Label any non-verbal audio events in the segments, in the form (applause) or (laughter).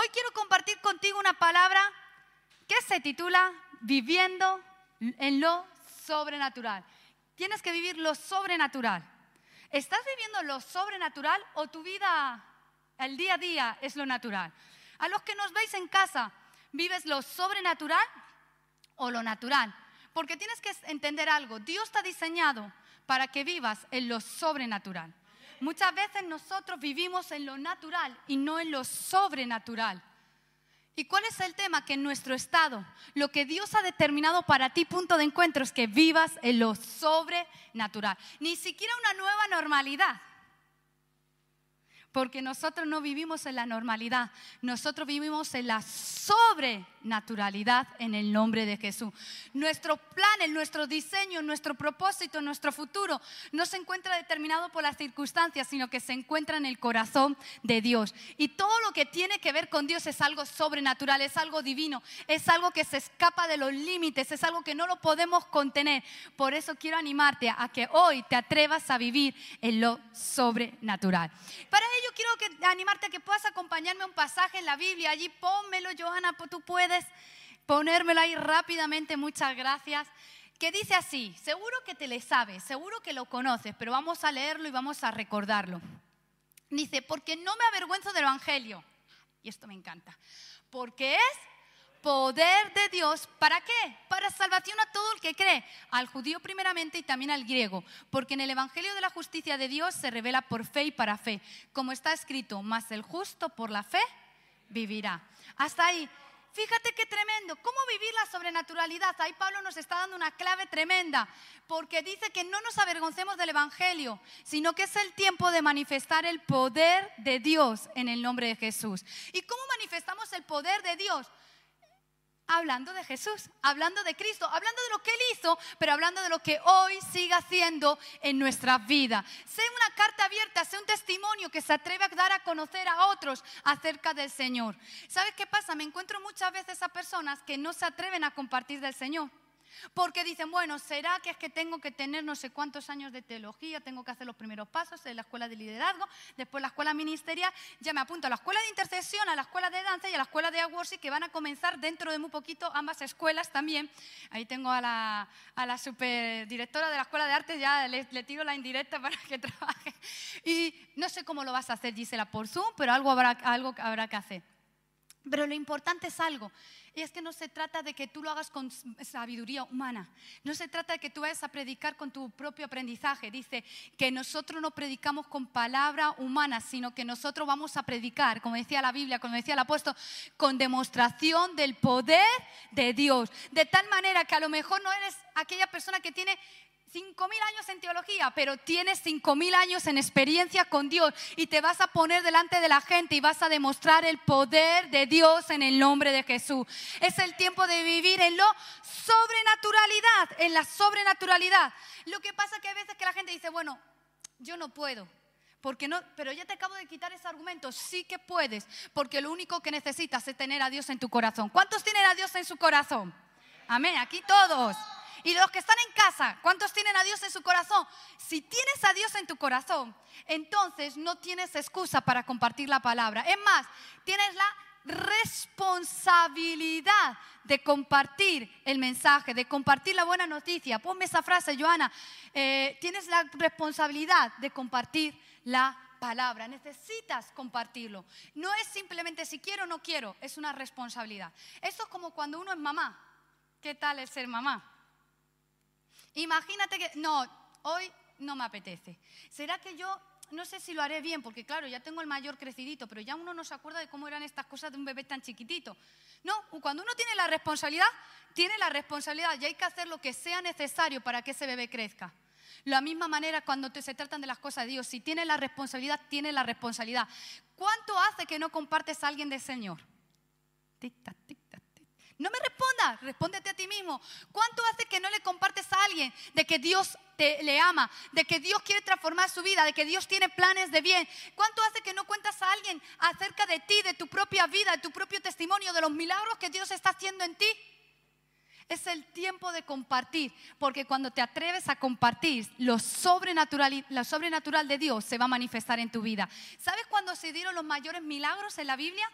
Hoy quiero compartir contigo una palabra que se titula Viviendo en lo sobrenatural. Tienes que vivir lo sobrenatural. ¿Estás viviendo lo sobrenatural o tu vida, el día a día, es lo natural? A los que nos veis en casa, ¿vives lo sobrenatural o lo natural? Porque tienes que entender algo. Dios está diseñado para que vivas en lo sobrenatural. Muchas veces nosotros vivimos en lo natural y no en lo sobrenatural. ¿Y cuál es el tema? Que en nuestro estado, lo que Dios ha determinado para ti, punto de encuentro, es que vivas en lo sobrenatural. Ni siquiera una nueva normalidad. Porque nosotros no vivimos en la normalidad, nosotros vivimos en la sobrenaturalidad en el nombre de Jesús. Nuestro plan, nuestro diseño, nuestro propósito, nuestro futuro no se encuentra determinado por las circunstancias, sino que se encuentra en el corazón de Dios. Y todo lo que tiene que ver con Dios es algo sobrenatural, es algo divino, es algo que se escapa de los límites, es algo que no lo podemos contener. Por eso quiero animarte a que hoy te atrevas a vivir en lo sobrenatural. Para quiero que, animarte a que puedas acompañarme a un pasaje en la Biblia. Allí pónmelo, Johanna, tú puedes ponérmelo ahí rápidamente, muchas gracias. Que dice así, seguro que te le sabes, seguro que lo conoces, pero vamos a leerlo y vamos a recordarlo. Dice, porque no me avergüenzo del Evangelio. Y esto me encanta. Porque es poder de Dios, ¿para qué? Para salvación a todo el que cree, al judío primeramente y también al griego, porque en el Evangelio de la justicia de Dios se revela por fe y para fe, como está escrito, mas el justo por la fe vivirá. Hasta ahí. Fíjate qué tremendo, cómo vivir la sobrenaturalidad. Ahí Pablo nos está dando una clave tremenda, porque dice que no nos avergoncemos del Evangelio, sino que es el tiempo de manifestar el poder de Dios en el nombre de Jesús. ¿Y cómo manifestamos el poder de Dios? Hablando de Jesús, hablando de Cristo, hablando de lo que Él hizo, pero hablando de lo que hoy sigue haciendo en nuestra vida. Sé una carta abierta, sé un testimonio que se atreve a dar a conocer a otros acerca del Señor. ¿Sabes qué pasa? Me encuentro muchas veces a personas que no se atreven a compartir del Señor. Porque dicen, bueno, ¿será que es que tengo que tener no sé cuántos años de teología? Tengo que hacer los primeros pasos en la escuela de liderazgo, después la escuela ministerial, ya me apunto a la escuela de intercesión, a la escuela de danza y a la escuela de worship que van a comenzar dentro de muy poquito ambas escuelas también. Ahí tengo a la, a la superdirectora de la escuela de arte, ya le, tiro la indirecta para que (laughs) trabaje. Y no sé cómo lo vas a hacer, Gisela, por Zoom, pero algo habrá, algo habrá que hacer. Pero lo importante es algo, y es que no se trata de que tú lo hagas con sabiduría humana, no se trata de que tú vayas a predicar con tu propio aprendizaje. Dice que nosotros no predicamos con palabra humana, sino que nosotros vamos a predicar, como decía la Biblia, como decía el apóstol, con demostración del poder de Dios. De tal manera que a lo mejor no eres aquella persona que tiene cinco mil años en teología, pero tienes cinco mil años en experiencia con Dios y te vas a poner delante de la gente y vas a demostrar el poder de Dios en el nombre de Jesús. Es el tiempo de vivir en lo sobrenaturalidad, en la sobrenaturalidad. Lo que pasa que a veces que la gente dice, bueno, yo no puedo. Porque no, pero ya te acabo de quitar ese argumento. Sí que puedes, porque lo único que necesitas es tener a Dios en tu corazón. ¿Cuántos tienen a Dios en su corazón? Amén, aquí todos. Y los que están en casa, ¿cuántos tienen a Dios en su corazón? Si tienes a Dios en tu corazón, entonces no tienes excusa para compartir la palabra. Es más, tienes la responsabilidad de compartir el mensaje, de compartir la buena noticia. Ponme esa frase, Joana. Eh, tienes la responsabilidad de compartir la palabra. Necesitas compartirlo. No es simplemente si quiero o no quiero, es una responsabilidad. Esto es como cuando uno es mamá. ¿Qué tal es ser mamá? Imagínate que, no, hoy no me apetece. ¿Será que yo no sé si lo haré bien, porque claro, ya tengo el mayor crecidito, pero ya uno no se acuerda de cómo eran estas cosas de un bebé tan chiquitito. No, cuando uno tiene la responsabilidad, tiene la responsabilidad y hay que hacer lo que sea necesario para que ese bebé crezca. La misma manera cuando se tratan de las cosas de Dios, si tiene la responsabilidad, tiene la responsabilidad. ¿Cuánto hace que no compartes a alguien del Señor? Tic, tac, tic, no me respondas, respóndete a ti mismo. ¿Cuánto hace que no le compartes a alguien de que Dios te, le ama, de que Dios quiere transformar su vida, de que Dios tiene planes de bien? ¿Cuánto hace que no cuentas a alguien acerca de ti, de tu propia vida, de tu propio testimonio, de los milagros que Dios está haciendo en ti? Es el tiempo de compartir, porque cuando te atreves a compartir, lo sobrenatural, lo sobrenatural de Dios se va a manifestar en tu vida. ¿Sabes cuándo se dieron los mayores milagros en la Biblia?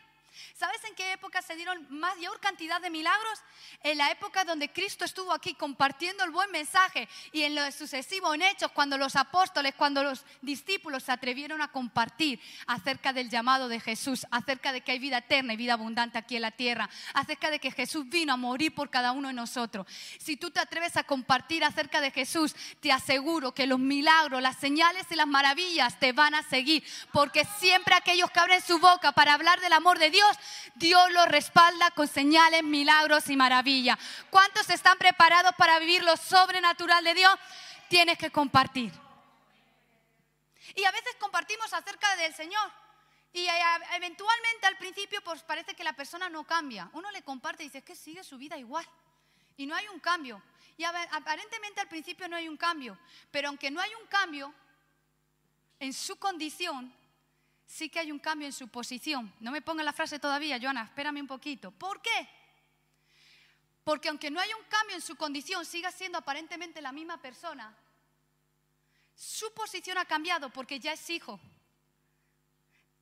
¿Sabes en qué época se dieron mayor cantidad de milagros? En la época donde Cristo estuvo aquí compartiendo el buen mensaje y en lo sucesivo en hechos, cuando los apóstoles, cuando los discípulos se atrevieron a compartir acerca del llamado de Jesús, acerca de que hay vida eterna y vida abundante aquí en la tierra, acerca de que Jesús vino a morir por cada uno de nosotros. Si tú te atreves a compartir acerca de Jesús, te aseguro que los milagros, las señales y las maravillas te van a seguir, porque siempre aquellos que abren su boca para hablar del amor de Dios, Dios los respalda con señales, milagros y maravillas. ¿Cuántos están preparados para vivir lo sobrenatural de Dios? Tienes que compartir. Y a veces compartimos acerca del Señor. Y eh, eventualmente al principio pues parece que la persona no cambia. Uno le comparte y dice que sigue su vida igual. Y no hay un cambio. Y aparentemente al principio no hay un cambio. Pero aunque no hay un cambio en su condición, sí que hay un cambio en su posición. No me ponga la frase todavía, Joana, espérame un poquito. ¿Por qué? Porque aunque no haya un cambio en su condición, siga siendo aparentemente la misma persona, su posición ha cambiado porque ya es hijo.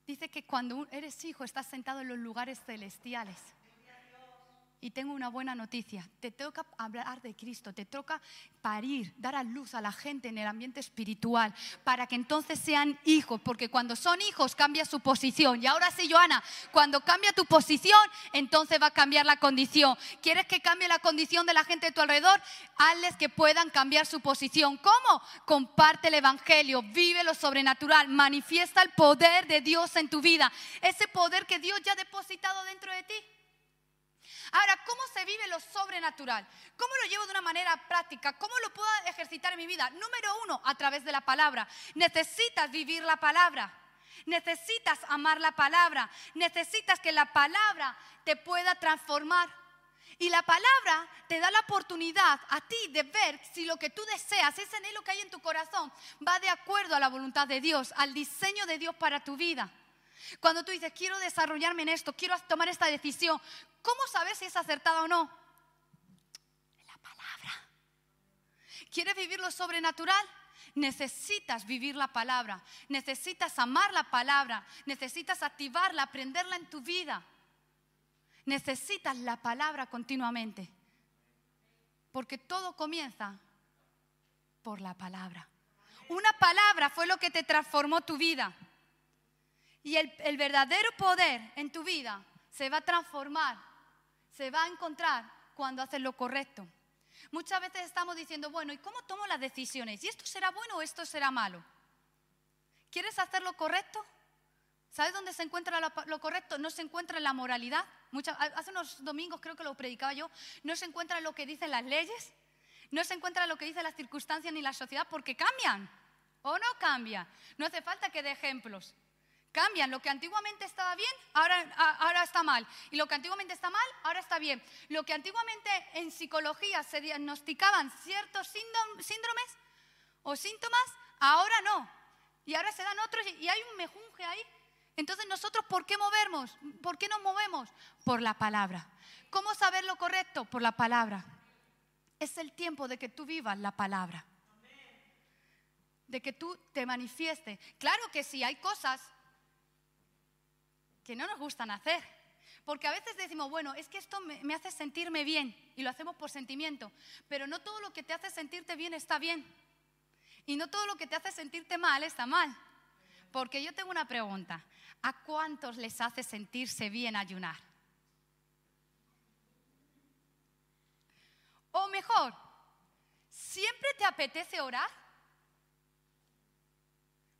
Dice que cuando eres hijo estás sentado en los lugares celestiales. Y tengo una buena noticia, te toca hablar de Cristo, te toca parir, dar a luz a la gente en el ambiente espiritual, para que entonces sean hijos, porque cuando son hijos cambia su posición. Y ahora sí, Joana, cuando cambia tu posición, entonces va a cambiar la condición. ¿Quieres que cambie la condición de la gente de tu alrededor? Hazles que puedan cambiar su posición. ¿Cómo? Comparte el Evangelio, vive lo sobrenatural, manifiesta el poder de Dios en tu vida, ese poder que Dios ya ha depositado dentro de ti. Ahora, ¿cómo se vive lo sobrenatural? ¿Cómo lo llevo de una manera práctica? ¿Cómo lo puedo ejercitar en mi vida? Número uno, a través de la palabra. Necesitas vivir la palabra. Necesitas amar la palabra. Necesitas que la palabra te pueda transformar. Y la palabra te da la oportunidad a ti de ver si lo que tú deseas, ese anhelo que hay en tu corazón, va de acuerdo a la voluntad de Dios, al diseño de Dios para tu vida. Cuando tú dices, quiero desarrollarme en esto, quiero tomar esta decisión, ¿cómo sabes si es acertada o no? La palabra. ¿Quieres vivir lo sobrenatural? Necesitas vivir la palabra, necesitas amar la palabra, necesitas activarla, aprenderla en tu vida. Necesitas la palabra continuamente, porque todo comienza por la palabra. Una palabra fue lo que te transformó tu vida. Y el, verdadero poder en tu vida se va a transformar, se va a encontrar cuando haces lo correcto. Muchas veces estamos diciendo, bueno, ¿y cómo tomo las decisiones? ¿Y esto será bueno o esto será malo? ¿Quieres hacer lo correcto? ¿Sabes dónde se encuentra lo, correcto? No se encuentra en la moralidad. hace unos domingos creo que lo predicaba yo. No se encuentra en lo que dicen las leyes. No se encuentra en lo que dicen las circunstancias ni la sociedad porque cambian. ¿O no cambia? No hace falta que dé ejemplos. Cambian. Lo que antiguamente estaba bien, ahora, ahora está mal. Y lo que antiguamente está mal, ahora está bien. Lo que antiguamente en psicología se diagnosticaban ciertos síndromes o síntomas, ahora no. Y ahora se dan otros y hay un mejunje ahí. Entonces nosotros, ¿por qué movemos? ¿Por qué nos movemos? Por la palabra. ¿Cómo saber lo correcto? Por la palabra. Es el tiempo de que tú vivas la palabra. De que tú te manifiestes. Claro que sí, hay cosas que no nos gustan hacer. Porque a veces decimos, bueno, es que esto me, hace sentirme bien y lo hacemos por sentimiento, pero no todo lo que te hace sentirte bien está bien. Y no todo lo que te hace sentirte mal está mal. Porque yo tengo una pregunta, ¿a cuántos les hace sentirse bien ayunar? O mejor, ¿siempre te apetece orar?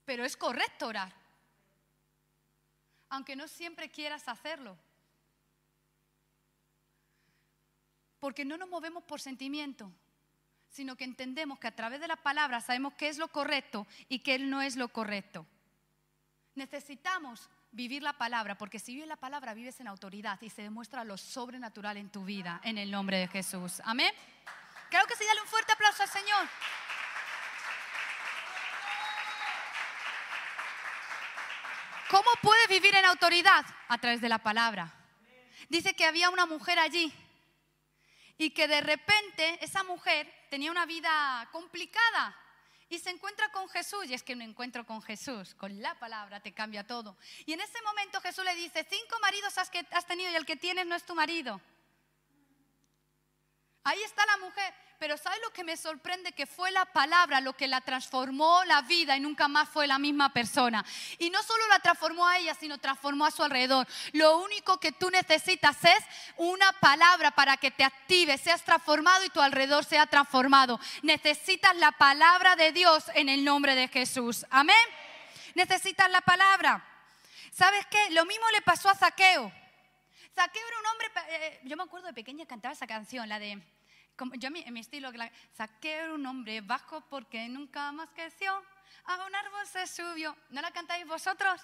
Pero es correcto orar aunque no siempre quieras hacerlo. Porque no nos movemos por sentimiento, sino que entendemos que a través de la palabra sabemos qué es lo correcto y qué no es lo correcto. Necesitamos vivir la palabra, porque si vives la palabra vives en autoridad y se demuestra lo sobrenatural en tu vida, en el nombre de Jesús. Amén. Creo que sí, dale un fuerte aplauso al Señor. ¿Cómo puedes vivir en autoridad? A través de la palabra. Dice que había una mujer allí y que de repente esa mujer tenía una vida complicada y se encuentra con Jesús. Y es que un encuentro con Jesús, con la palabra, te cambia todo. Y en ese momento Jesús le dice, cinco maridos has, que has tenido y el que tienes no es tu marido. Ahí está la mujer. Pero ¿sabes lo que me sorprende? Que fue la palabra lo que la transformó la vida y nunca más fue la misma persona. Y no solo la transformó a ella, sino transformó a su alrededor. Lo único que tú necesitas es una palabra para que te active, seas transformado y tu alrededor sea transformado. Necesitas la palabra de Dios en el nombre de Jesús. Amén. Necesitas la palabra. ¿Sabes qué? Lo mismo le pasó a Zaqueo. Zaqueo era un hombre, eh, yo me acuerdo de pequeña cantar esa canción, la de yo en mi estilo, saqué un hombre bajo porque nunca más creció, a un árbol se subió. ¿No la cantáis vosotros?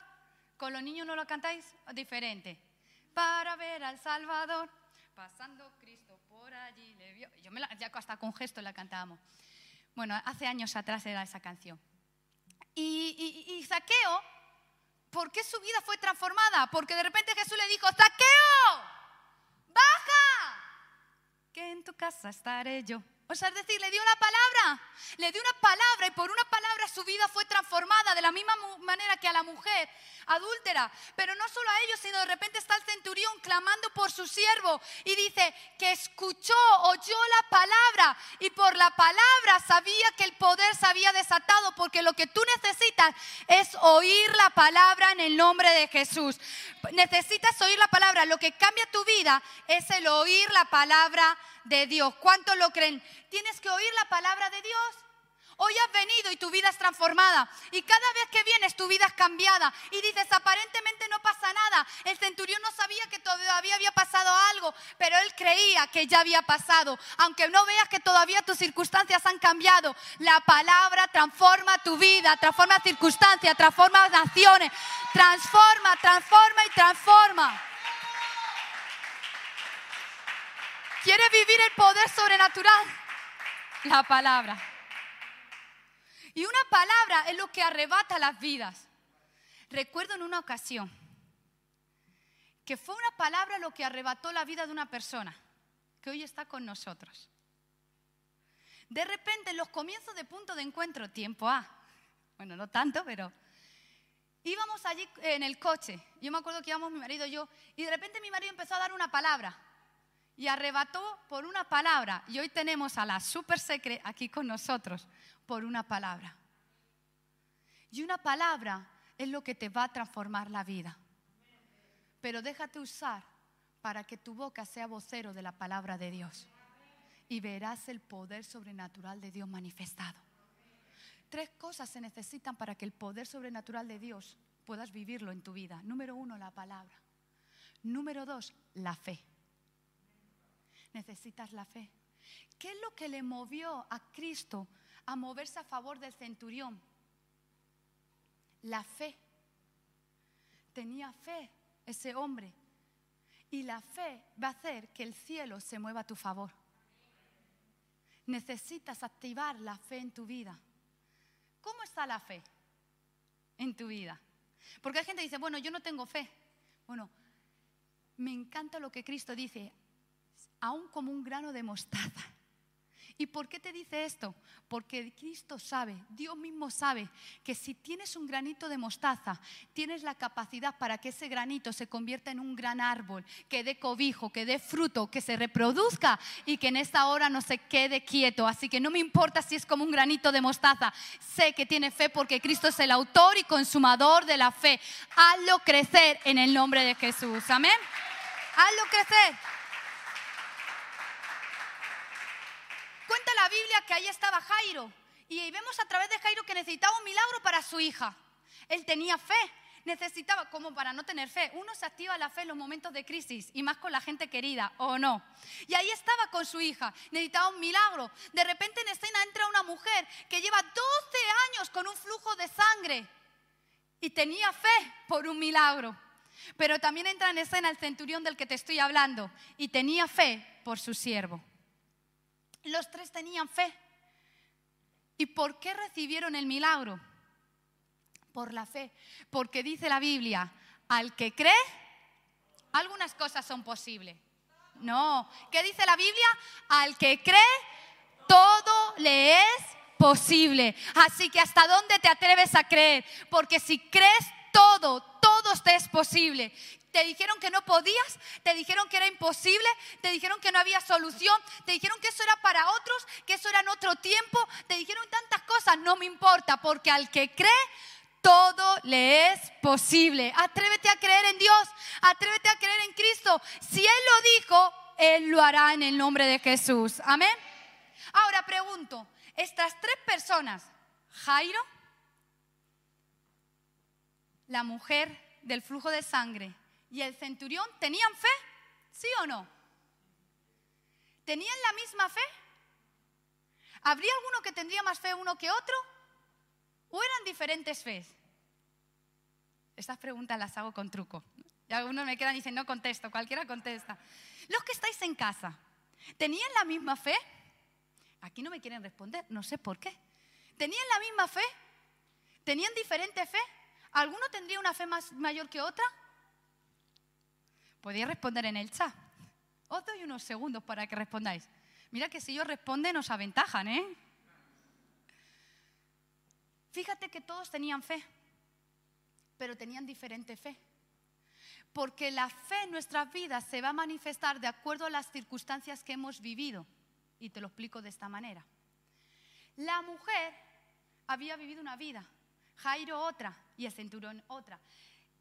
¿Con los niños no lo cantáis? Diferente. Para ver al Salvador, pasando Cristo por allí le vio. Yo me la, ya hasta con gesto la cantábamos. Bueno, hace años atrás era esa canción. Y, y, y ¿por qué su vida fue transformada? Porque de repente Jesús le dijo, Saqueo, baja momento casa estaré yo. O sea, es decir, le dio la palabra, le dio una palabra y por una palabra su vida fue transformada de la misma manera que a la mujer adúltera. Pero no solo a ellos, sino de repente está el centurión clamando por su siervo y dice que escuchó, oyó la palabra y por la palabra sabía que el poder se había desatado porque lo que tú necesitas es oír la palabra en el nombre de Jesús. Necesitas oír la palabra. Lo que cambia tu vida es el oír la palabra de Dios. ¿Cuántos lo creen? Tienes que oír la palabra de Dios. Hoy has venido y tu vida es transformada. Y cada vez que vienes tu vida es cambiada. Y dices, aparentemente no pasa nada. El centurión no sabía que todavía había pasado algo, pero él creía que ya había pasado. Aunque no veas que todavía tus circunstancias han cambiado, la palabra transforma tu vida, transforma circunstancias, transforma naciones, transforma, transforma y transforma. ¿Quieres vivir el poder sobrenatural? La palabra. Y una palabra es lo que arrebata las vidas. Recuerdo en una ocasión que fue una palabra lo que arrebató la vida de una persona que hoy está con nosotros. De repente, en los comienzos de punto de encuentro, tiempo A, bueno, no tanto, pero íbamos allí en el coche. Yo me acuerdo que íbamos mi marido y yo, y de repente mi marido empezó a dar una palabra y arrebató por una palabra. Y hoy tenemos a la super secre aquí con nosotros por una palabra. Y una palabra es lo que te va a transformar la vida. Pero déjate usar para que tu boca sea vocero de la palabra de Dios. Y verás el poder sobrenatural de Dios manifestado. Tres cosas se necesitan para que el poder sobrenatural de Dios puedas vivirlo en tu vida. Número uno, la palabra. Número dos, la fe necesitas la fe. ¿Qué es lo que le movió a Cristo a moverse a favor del centurión? La fe. Tenía fe ese hombre. Y la fe va a hacer que el cielo se mueva a tu favor. Necesitas activar la fe en tu vida. ¿Cómo está la fe en tu vida? Porque hay gente que dice, bueno, yo no tengo fe. Bueno, me encanta lo que Cristo dice, aún como un grano de mostaza. ¿Y por qué te dice esto? Porque Cristo sabe, Dios mismo sabe que si tienes un granito de mostaza, tienes la capacidad para que ese granito se convierta en un gran árbol, que dé cobijo, que dé fruto, que se reproduzca y que en esta hora no se quede quieto. Así que no me importa si es como un granito de mostaza, sé que tiene fe porque Cristo es el autor y consumador de la fe. Hazlo crecer en el nombre de Jesús. Amén. Hazlo crecer. La Biblia que ahí estaba Jairo y vemos a través de Jairo que necesitaba un milagro para su hija. Él tenía fe, necesitaba, como para no tener fe, uno se activa la fe en los momentos de crisis y más con la gente querida, ¿o no? Y ahí estaba con su hija, necesitaba un milagro. De repente en escena entra una mujer que lleva 12 años con un flujo de sangre y tenía fe por un milagro. Pero también entra en escena el centurión del que te estoy hablando y tenía fe por su siervo. Los tres tenían fe. ¿Y por qué recibieron el milagro? Por la fe. Porque dice la Biblia, al que cree, algunas cosas son posibles. No, ¿qué dice la Biblia? Al que cree, todo le es posible. Así que hasta dónde te atreves a creer, porque si crees todo, todo te es posible. Te dijeron que no podías, te dijeron que era imposible, te dijeron que no había solución, te dijeron que eso era para otros, que eso era en otro tiempo, te dijeron tantas cosas, no me importa, porque al que cree, todo le es posible. Atrévete a creer en Dios, atrévete a creer en Cristo. Si Él lo dijo, Él lo hará en el nombre de Jesús. Amén. Ahora pregunto, estas tres personas, Jairo, la mujer del flujo de sangre y el centurión tenían fe? ¿Sí o no? ¿Tenían la misma fe? ¿Habría alguno que tendría más fe uno que otro? ¿O eran diferentes fe? Estas preguntas las hago con truco. Y algunos me quedan y dicen, no contesto, cualquiera contesta. Los que estáis en casa, ¿tenían la misma fe? Aquí no me quieren responder, no sé por qué. ¿Tenían la misma fe? ¿Tenían diferente fe? ¿Alguno tendría una fe más, mayor que otra? Podéis responder en el chat. Os doy unos segundos para que respondáis. Mira que si ellos responden nos aventajan, ¿eh? Fíjate que todos tenían fe, pero tenían diferente fe. Porque la fe en nuestras vidas se va a manifestar de acuerdo a las circunstancias que hemos vivido. Y te lo explico de esta manera. La mujer había vivido una vida, Jairo otra y el centurión otra.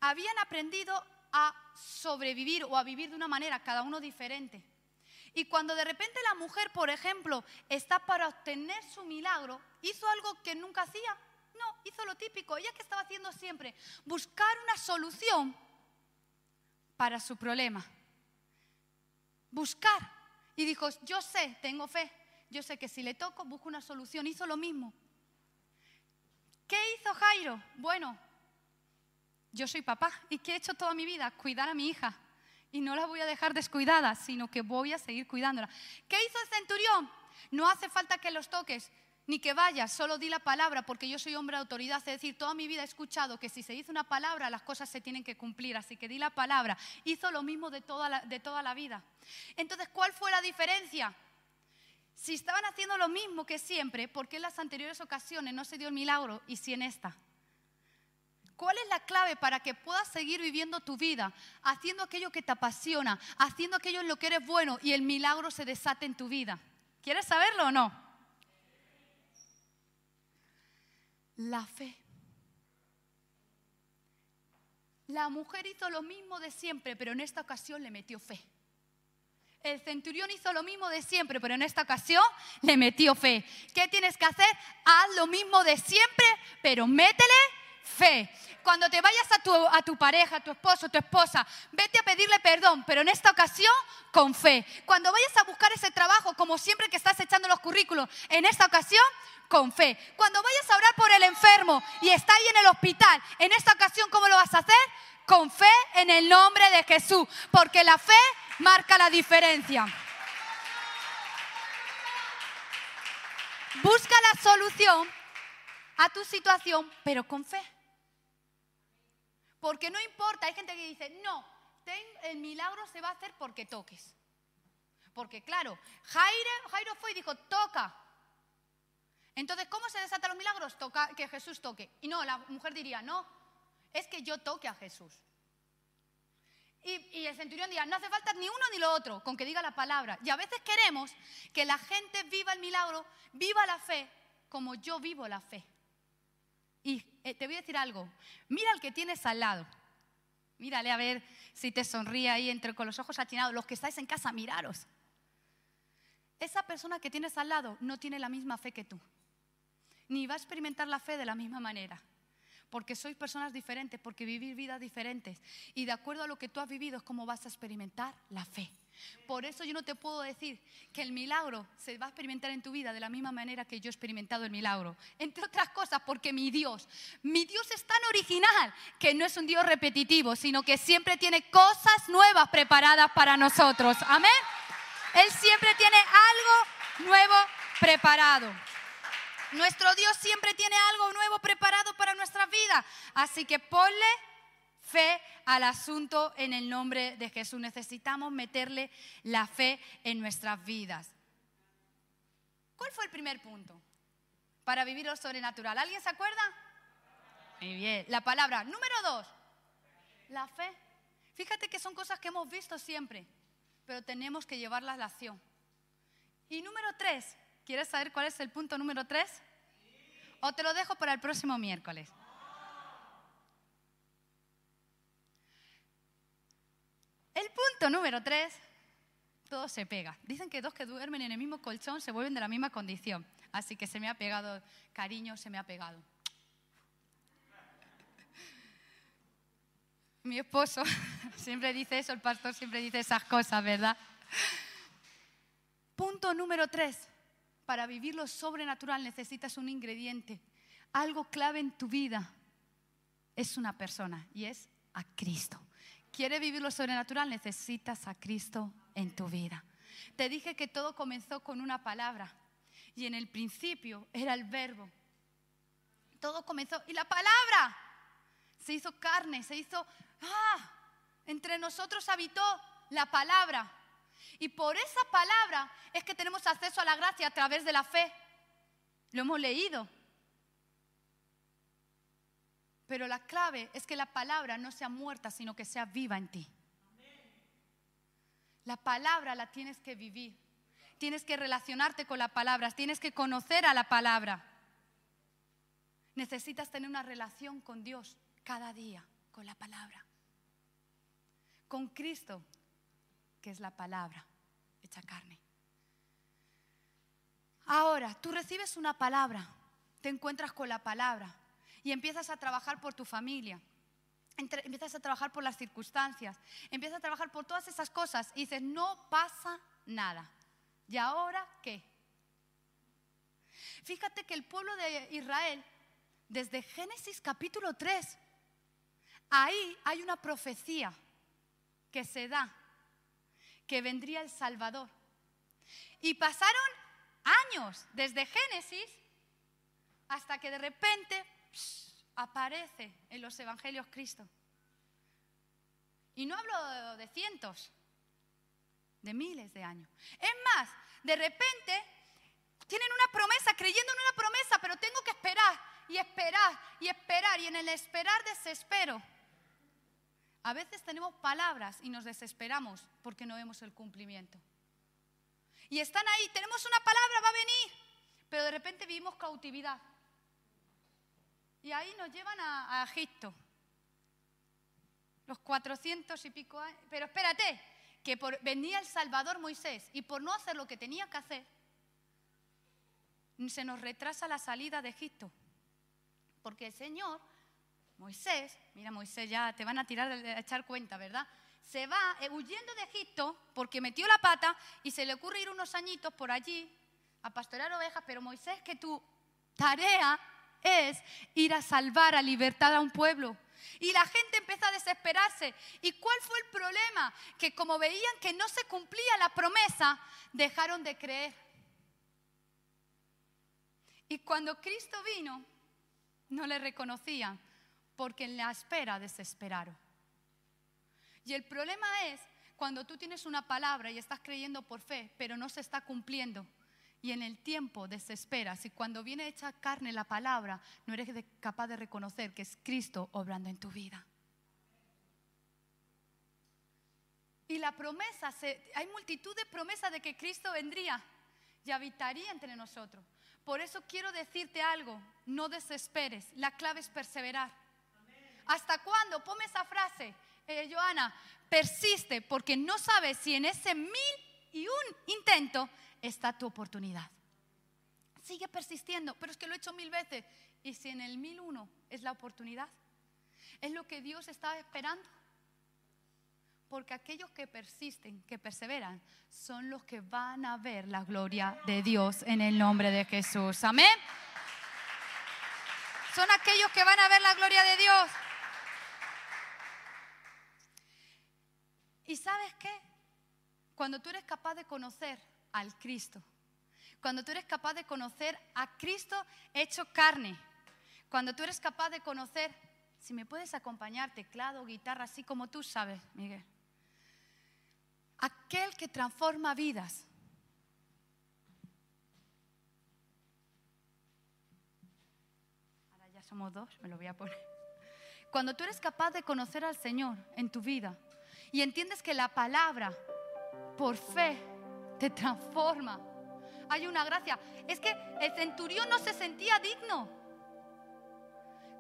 Habían aprendido a sobrevivir o a vivir de una manera, cada uno diferente. Y cuando de repente la mujer, por ejemplo, está para obtener su milagro, hizo algo que nunca hacía. No, hizo lo típico. Ella que estaba haciendo siempre, buscar una solución para su problema. Buscar. Y dijo, yo sé, tengo fe. Yo sé que si le toco, busco una solución. Hizo lo mismo. ¿Qué hizo Jairo? Bueno, yo soy papá y ¿qué he hecho toda mi vida? Cuidar a mi hija. Y no la voy a dejar descuidada, sino que voy a seguir cuidándola. ¿Qué hizo el centurión? No hace falta que los toques, ni que vayas, solo di la palabra, porque yo soy hombre de autoridad. Es decir, toda mi vida he escuchado que si se dice una palabra, las cosas se tienen que cumplir. Así que di la palabra. Hizo lo mismo de toda la, de toda la vida. Entonces, ¿cuál fue la diferencia? Si estaban haciendo lo mismo que siempre, ¿por qué en las anteriores ocasiones no se dio el milagro y si en esta? ¿Cuál es la clave para que puedas seguir viviendo tu vida, haciendo aquello que te apasiona, haciendo aquello en lo que eres bueno y el milagro se desate en tu vida? ¿Quieres saberlo o no? La fe. La mujer hizo lo mismo de siempre, pero en esta ocasión le metió fe. El centurión hizo lo mismo de siempre, pero en esta ocasión le metió fe. ¿Qué tienes que hacer? Haz lo mismo de siempre, pero métele fe. Cuando te vayas a tu, a tu pareja, a tu esposo, tu esposa, vete a pedirle perdón, pero en esta ocasión con fe. Cuando vayas a buscar ese trabajo, como siempre que estás echando los currículos, en esta ocasión con fe. Cuando vayas a orar por el enfermo y está ahí en el hospital, en esta ocasión, ¿cómo lo vas a hacer? Con fe en el nombre de Jesús, porque la fe marca la diferencia. Busca la solución a tu situación, pero con fe. Porque no importa, hay gente que dice, no, el milagro se va a hacer porque toques. Porque claro, Jairo, Jairo fue y dijo, toca. Entonces, ¿cómo se desatan los milagros? Toca, que Jesús toque. Y no, la mujer diría, no, es que yo toque a Jesús. Y, y, el centurión diría, no hace falta ni uno ni lo otro, con que diga la palabra. Y a veces queremos que la gente viva el milagro, viva la fe, como yo vivo la fe. Y eh, te voy a decir algo, mira al que tienes al lado. Mírale a ver si te sonríe ahí entre con los ojos atinados. Los que estáis en casa, miraros. Esa persona que tienes al lado no tiene la misma fe que tú. Ni va a experimentar la fe de la misma manera. Porque sois personas diferentes, porque vivís vidas diferentes. Y de acuerdo a lo que tú has vivido es como vas a experimentar la fe. Por eso yo no te puedo decir que el milagro se va a experimentar en tu vida de la misma manera que yo he experimentado el milagro. Entre otras cosas porque mi Dios, mi Dios es tan original que no es un Dios repetitivo, sino que siempre tiene cosas nuevas preparadas para nosotros. Amén. Él siempre tiene algo nuevo preparado. Nuestro Dios siempre tiene algo nuevo preparado para nuestra vida. Así que ponle fe al asunto en el nombre de Jesús. Necesitamos meterle la fe en nuestras vidas. ¿Cuál fue el primer punto? para vivir lo sobrenatural. ¿Alguien se acuerda? Muy bien. La palabra. Número dos, la fe. Fíjate que son cosas que hemos visto siempre, pero tenemos que llevarlas a la acción. Y número tres, ¿quieres saber cuál es el punto número tres? O te lo dejo para el próximo miércoles. El punto número tres, todo se pega. Dicen que dos que duermen en el mismo colchón se vuelven de la misma condición. Así que se me ha pegado, cariño, se me ha pegado. (laughs) Mi esposo (laughs) siempre dice eso, el pastor siempre dice esas cosas, ¿verdad? Punto número tres. Para vivir lo sobrenatural necesitas un ingrediente. Algo clave en tu vida es una persona y es a Cristo. ¿Quieres vivir lo sobrenatural? Necesitas a Cristo en tu vida. Te dije que todo comenzó con una palabra y en el principio era el verbo. Todo comenzó y la palabra se hizo carne, se hizo, ah, entre nosotros habitó la palabra. Y por esa palabra es que tenemos acceso a la gracia a través de la fe. Lo hemos leído. Pero la clave es que la palabra no sea muerta, sino que sea viva en ti. La palabra la tienes que vivir. Tienes que relacionarte con la palabra, tienes que conocer a la palabra. Necesitas tener una relación con Dios cada día, con la palabra. Con Cristo, que es la palabra hecha carne. Ahora, tú recibes una palabra, te encuentras con la palabra y empiezas a trabajar por tu familia, empiezas a trabajar por las circunstancias, empiezas a trabajar por todas esas cosas y dices, no pasa nada. ¿Y ahora qué? Fíjate que el pueblo de Israel, desde Génesis capítulo 3, ahí hay una profecía que se da, que vendría el Salvador. Y pasaron años desde Génesis hasta que de repente aparece en los evangelios Cristo. Y no hablo de cientos, de miles de años. Es más, de repente tienen una promesa, creyendo en una promesa, pero tengo que esperar y esperar y esperar y en el esperar desespero. A veces tenemos palabras y nos desesperamos porque no vemos el cumplimiento. Y están ahí, tenemos una palabra, va a venir, pero de repente vivimos cautividad. Y ahí nos llevan a, Egipto. Los cuatrocientos y pico años. Pero espérate, que venía el Salvador Moisés y por no hacer lo que tenía que hacer, se nos retrasa la salida de Egipto. Porque el Señor, Moisés, mira Moisés, ya te van a tirar a echar cuenta, ¿verdad? Se va eh, huyendo de Egipto porque metió la pata y se le ocurre ir unos añitos por allí a pastorear ovejas, pero Moisés, que tu tarea es ir a salvar, a libertad a un pueblo. Y la gente empezó a desesperarse. ¿Y cuál fue el problema? Que como veían que no se cumplía la promesa, dejaron de creer. Y cuando Cristo vino, no le reconocían, porque en la espera desesperaron. Y el problema es cuando tú tienes una palabra y estás creyendo por fe, pero no se está cumpliendo y en el tiempo desesperas y cuando viene hecha carne la palabra, no eres capaz de reconocer que es Cristo obrando en tu vida. Y la promesa, hay multitud de promesas de que Cristo vendría y habitaría entre nosotros. Por eso quiero decirte algo, no desesperes, la clave es perseverar. ¿Hasta cuándo? Ponme esa frase, eh, Joana, persiste porque no sabes si en ese mil y un intento está tu oportunidad. Sigue persistiendo, pero es que lo he hecho mil veces. ¿Y si en el mil uno es la oportunidad? ¿Es lo que Dios está esperando? Porque aquellos que persisten, que perseveran, son los que van a ver la gloria de Dios en el nombre de Jesús. Amén. Son aquellos que van a ver la gloria de Dios. ¿Y sabes qué? Cuando tú eres capaz de conocer al Cristo. Cuando tú eres capaz de conocer a Cristo hecho carne. Cuando tú eres capaz de conocer, si me puedes acompañar, teclado, guitarra, así como tú sabes, Miguel. Aquel que transforma vidas. somos dos, me lo voy a poner. Cuando tú eres capaz de conocer al Señor en tu vida y entiendes que la palabra, por fe, te transforma. Hay una gracia. Es que el centurión no se sentía digno.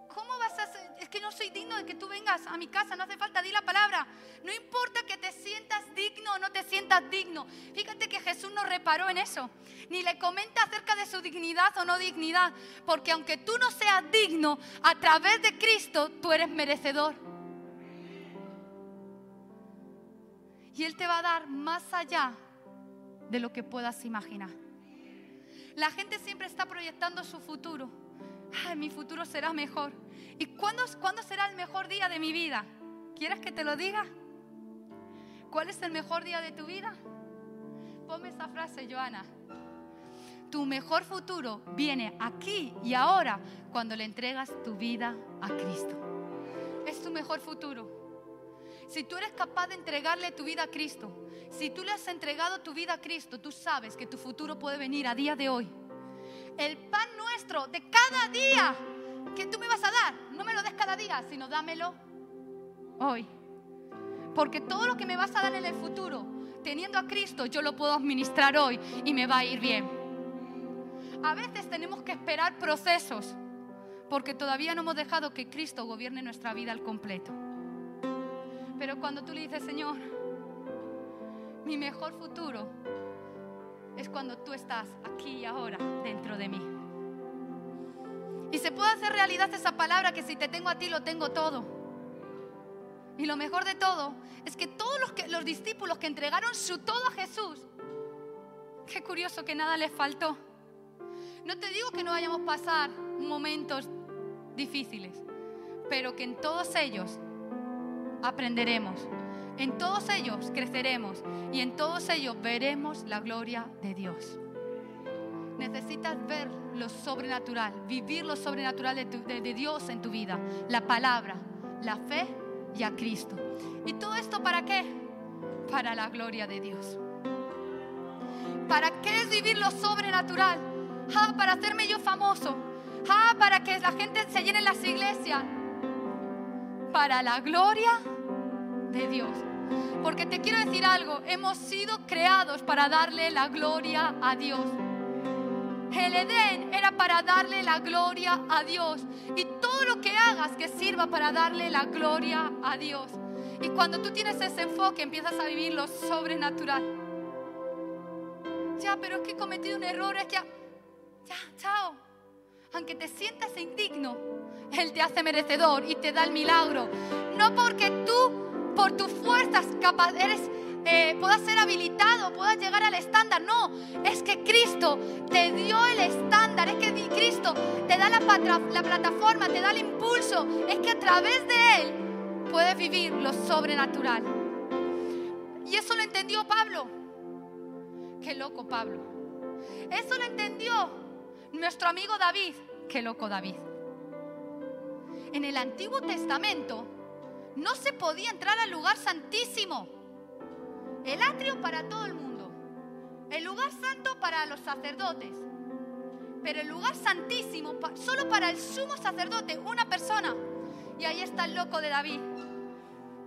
¿Cómo vas a ser? Es que no soy digno de que tú vengas a mi casa, no hace falta, di la palabra. No importa que te sientas digno o no te sientas digno. Fíjate que Jesús no reparó en eso, ni le comenta acerca de su dignidad o no dignidad, porque aunque tú no seas digno, a través de Cristo tú eres merecedor. Y Él te va a dar más allá de lo que puedas imaginar. La gente siempre está proyectando su futuro mi futuro será mejor. ¿Y cuándo, cuándo será el mejor día de mi vida? ¿Quieres que te lo diga? ¿Cuál es el mejor día de tu vida? Ponme esa frase, Joana. Tu mejor futuro viene aquí y ahora cuando le entregas tu vida a Cristo. Es tu mejor futuro. Si tú eres capaz de entregarle tu vida a Cristo, si tú le has entregado tu vida a Cristo, tú sabes que tu futuro puede venir a día de hoy el pan nuestro de cada día que tú me vas a dar, no me lo des cada día, sino dámelo hoy. Porque todo lo que me vas a dar en el futuro, teniendo a Cristo, yo lo puedo administrar hoy y me va a ir bien. A veces tenemos que esperar procesos porque todavía no hemos dejado que Cristo gobierne nuestra vida al completo. Pero cuando tú le dices, Señor, mi mejor futuro es cuando tú estás aquí y ahora dentro de mí. Y se puede hacer realidad esa palabra que si te tengo a ti lo tengo todo. Y lo mejor de todo es que todos los, discípulos que entregaron su todo a Jesús, qué curioso que nada les faltó. No te digo que no vayamos a pasar momentos difíciles, pero que en todos ellos aprenderemos en todos ellos creceremos y en todos ellos veremos la gloria de Dios. Necesitas ver lo sobrenatural, vivir lo sobrenatural de, Dios en tu vida, la palabra, la fe y a Cristo. ¿Y todo esto para qué? Para la gloria de Dios. ¿Para qué es vivir lo sobrenatural? Ah, para hacerme yo famoso. Ah, para que la gente se llene en las iglesias. Para la gloria de Dios. Porque te quiero decir algo, hemos sido creados para darle la gloria a Dios. El Edén era para darle la gloria a Dios. Y todo lo que hagas que sirva para darle la gloria a Dios. Y cuando tú tienes ese enfoque empiezas a vivir lo sobrenatural. Ya, pero es que he cometido un error, es que... Ya, chao. Aunque te sientas indigno, Él te hace merecedor y te da el milagro. No porque tú por tus fuerzas capaz, eres, eh, puedas ser habilitado, puedas llegar al estándar. No, es que Cristo te dio el estándar, es que Cristo te da la, la plataforma, te da el impulso. Es que a través de Él puedes vivir lo sobrenatural. Y eso lo entendió Pablo. Qué loco Pablo. Eso lo entendió nuestro amigo David. Qué loco David. En el Antiguo Testamento, no se podía entrar al lugar santísimo. El atrio para todo el mundo. El lugar santo para los sacerdotes. Pero el lugar santísimo solo para el sumo sacerdote, una persona. Y ahí está el loco de David.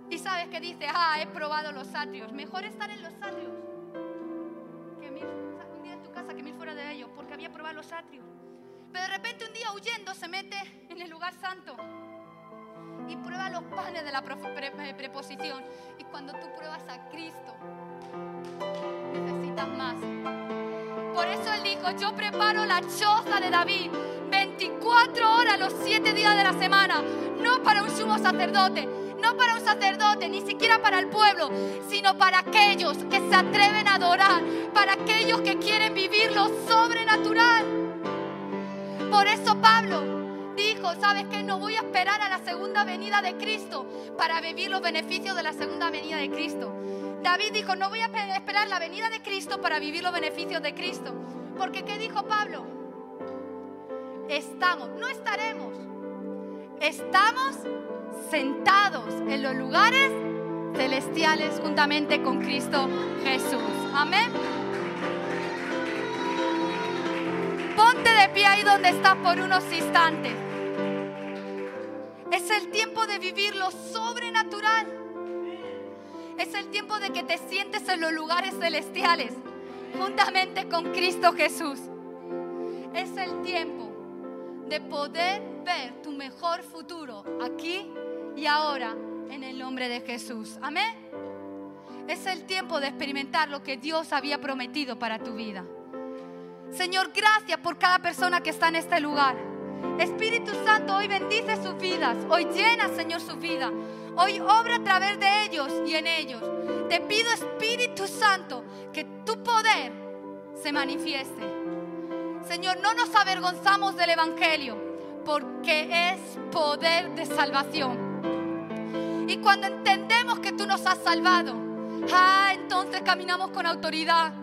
Y sabes que dice, ah, he probado los atrios. Mejor estar en los atrios que mil, un día en tu casa que mil fuera de ellos, porque había probado los atrios. Pero de repente un día huyendo se mete en el lugar santo y prueba los panes de la preposición. Y cuando tú pruebas a Cristo, necesitas más. Por eso Él dijo, yo preparo la choza de David 24 horas los 7 días de la semana, no para un sumo sacerdote, no para un sacerdote, ni siquiera para el pueblo, sino para aquellos que se atreven a adorar, para aquellos que quieren vivir lo sobrenatural. Por eso Pablo dijo, ¿sabes qué? No voy a esperar a la segunda venida de Cristo para vivir los beneficios de la segunda venida de Cristo. David dijo, no voy a esperar la venida de Cristo para vivir los beneficios de Cristo. Porque ¿qué dijo Pablo? Estamos, no estaremos. Estamos sentados en los lugares celestiales juntamente con Cristo Jesús. Amén. Ponte de pie ahí donde estás por unos instantes. el tiempo de vivir lo sobrenatural. Es el tiempo de que te sientes en los lugares celestiales, juntamente con Cristo Jesús. Es el tiempo de poder ver tu mejor futuro aquí y ahora en el nombre de Jesús. Amén. Es el tiempo de experimentar lo que Dios había prometido para tu vida. Señor, gracias por cada persona que está en este lugar. Espíritu Santo, hoy bendice sus vidas. Hoy llena, Señor, su vida. Hoy obra a través de ellos y en ellos. Te pido, Espíritu Santo, que tu poder se manifieste. Señor, no nos avergonzamos del Evangelio, porque es poder de salvación. Y cuando entendemos que tú nos has salvado, ah, entonces caminamos con autoridad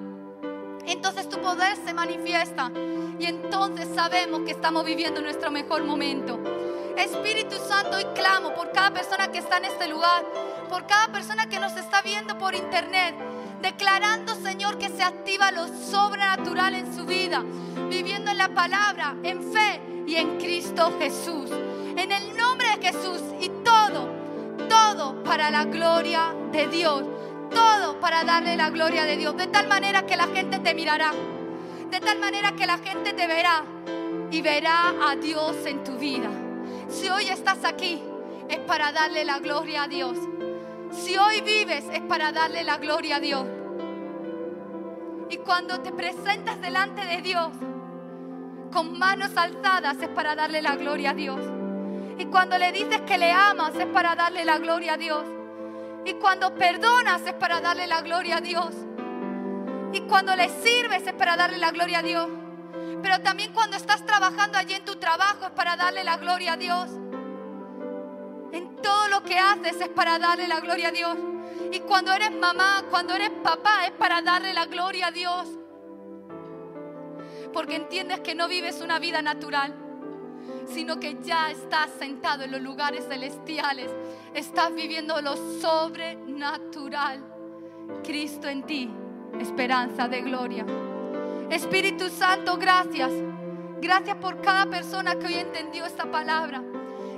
entonces tu poder se manifiesta y entonces sabemos que estamos viviendo nuestro mejor momento. Espíritu Santo, hoy clamo por cada persona que está en este lugar, por cada persona que nos está viendo por internet, declarando, Señor, que se activa lo sobrenatural en su vida, viviendo en la palabra, en fe y en Cristo Jesús. En el nombre de Jesús y todo, todo para la gloria de Dios todo para darle la gloria de Dios, de tal manera que la gente te mirará, de tal manera que la gente te verá y verá a Dios en tu vida. Si hoy estás aquí, es para darle la gloria a Dios. Si hoy vives, es para darle la gloria a Dios. Y cuando te presentas delante de Dios, con manos alzadas, es para darle la gloria a Dios. Y cuando le dices que le amas, es para darle la gloria a Dios. Y cuando perdonas es para darle la gloria a Dios. Y cuando le sirves es para darle la gloria a Dios. Pero también cuando estás trabajando allí en tu trabajo es para darle la gloria a Dios. En todo lo que haces es para darle la gloria a Dios. Y cuando eres mamá, cuando eres papá, es para darle la gloria a Dios. Porque entiendes que no vives una vida natural sino que ya estás sentado en los lugares celestiales. Estás viviendo lo sobrenatural. Cristo en ti, esperanza de gloria. Espíritu Santo, gracias. Gracias por cada persona que hoy entendió esta palabra.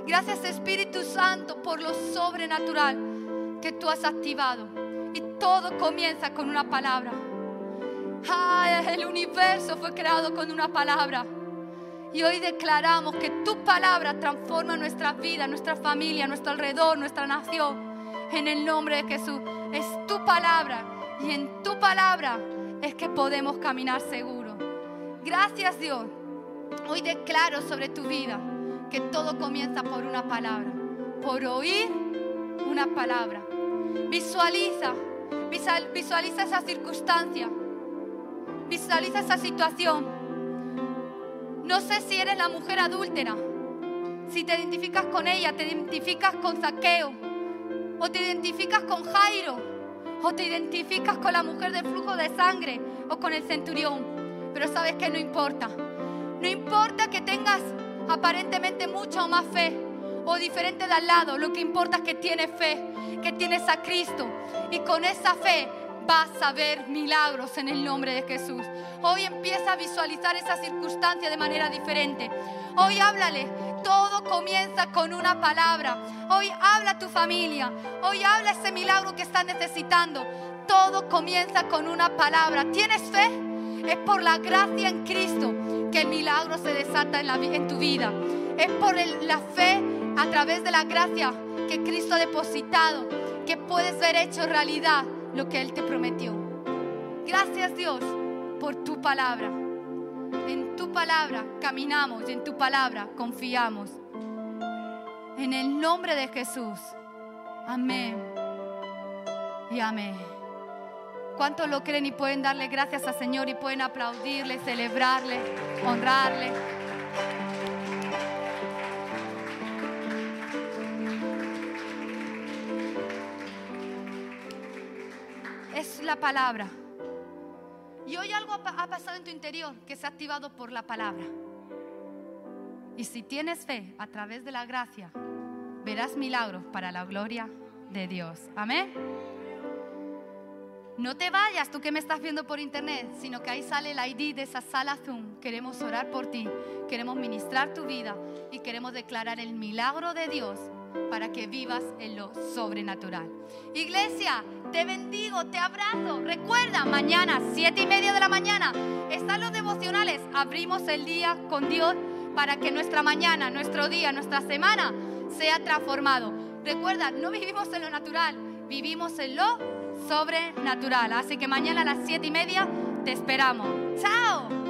Gracias Espíritu Santo por lo sobrenatural que tú has activado. Y todo comienza con una palabra. Ah, el universo fue creado con una palabra. Y hoy declaramos que tu palabra transforma nuestra vida, nuestra familia, nuestro alrededor, nuestra nación. En el nombre de Jesús. Es tu palabra. Y en tu palabra es que podemos caminar seguro. Gracias Dios. Hoy declaro sobre tu vida que todo comienza por una palabra. Por oír una palabra. Visualiza. Visualiza esa circunstancia. Visualiza esa situación no sé si eres la mujer adúltera, si te identificas con ella, te identificas con Saqueo, o te identificas con Jairo, o te identificas con la mujer de flujo de sangre, o con el centurión. Pero sabes que no importa. No importa que tengas aparentemente mucha o más fe, o diferente de al lado, lo que importa es que tienes fe, que tienes a Cristo, y con esa fe vas a ver milagros en el nombre de Jesús. Hoy empieza a visualizar esa circunstancia de manera diferente. Hoy háblale. Todo comienza con una palabra. Hoy habla a tu familia. Hoy habla ese milagro que estás necesitando. Todo comienza con una palabra. ¿Tienes fe? Es por la gracia en Cristo que el milagro se desata en tu vida. Es por la fe a través de la gracia que Cristo ha depositado que puedes ver hecho realidad lo que Él te prometió. Gracias Dios por tu palabra. En tu palabra caminamos y en tu palabra confiamos. En el nombre de Jesús. Amén. Y amén. ¿Cuántos lo creen y pueden darle gracias al Señor y pueden aplaudirle, celebrarle, honrarle? La palabra. Y hoy algo ha pasado en tu interior que se ha activado por la palabra. Y si tienes fe a través de la gracia, verás milagros para la gloria de Dios. Amén. No te vayas tú que me estás viendo por internet, sino que ahí sale el ID de esa sala Zoom. Queremos orar por ti, queremos ministrar tu vida y queremos declarar el milagro de Dios para que vivas en lo sobrenatural. Iglesia, te bendigo, te abrazo. Recuerda, mañana, siete y media de la mañana, están los devocionales. Abrimos el día con Dios para que nuestra mañana, nuestro día, nuestra semana sea transformado. Recuerda, no vivimos en lo natural, vivimos en lo sobrenatural. Así que mañana a las siete y media te esperamos. ¡Chao!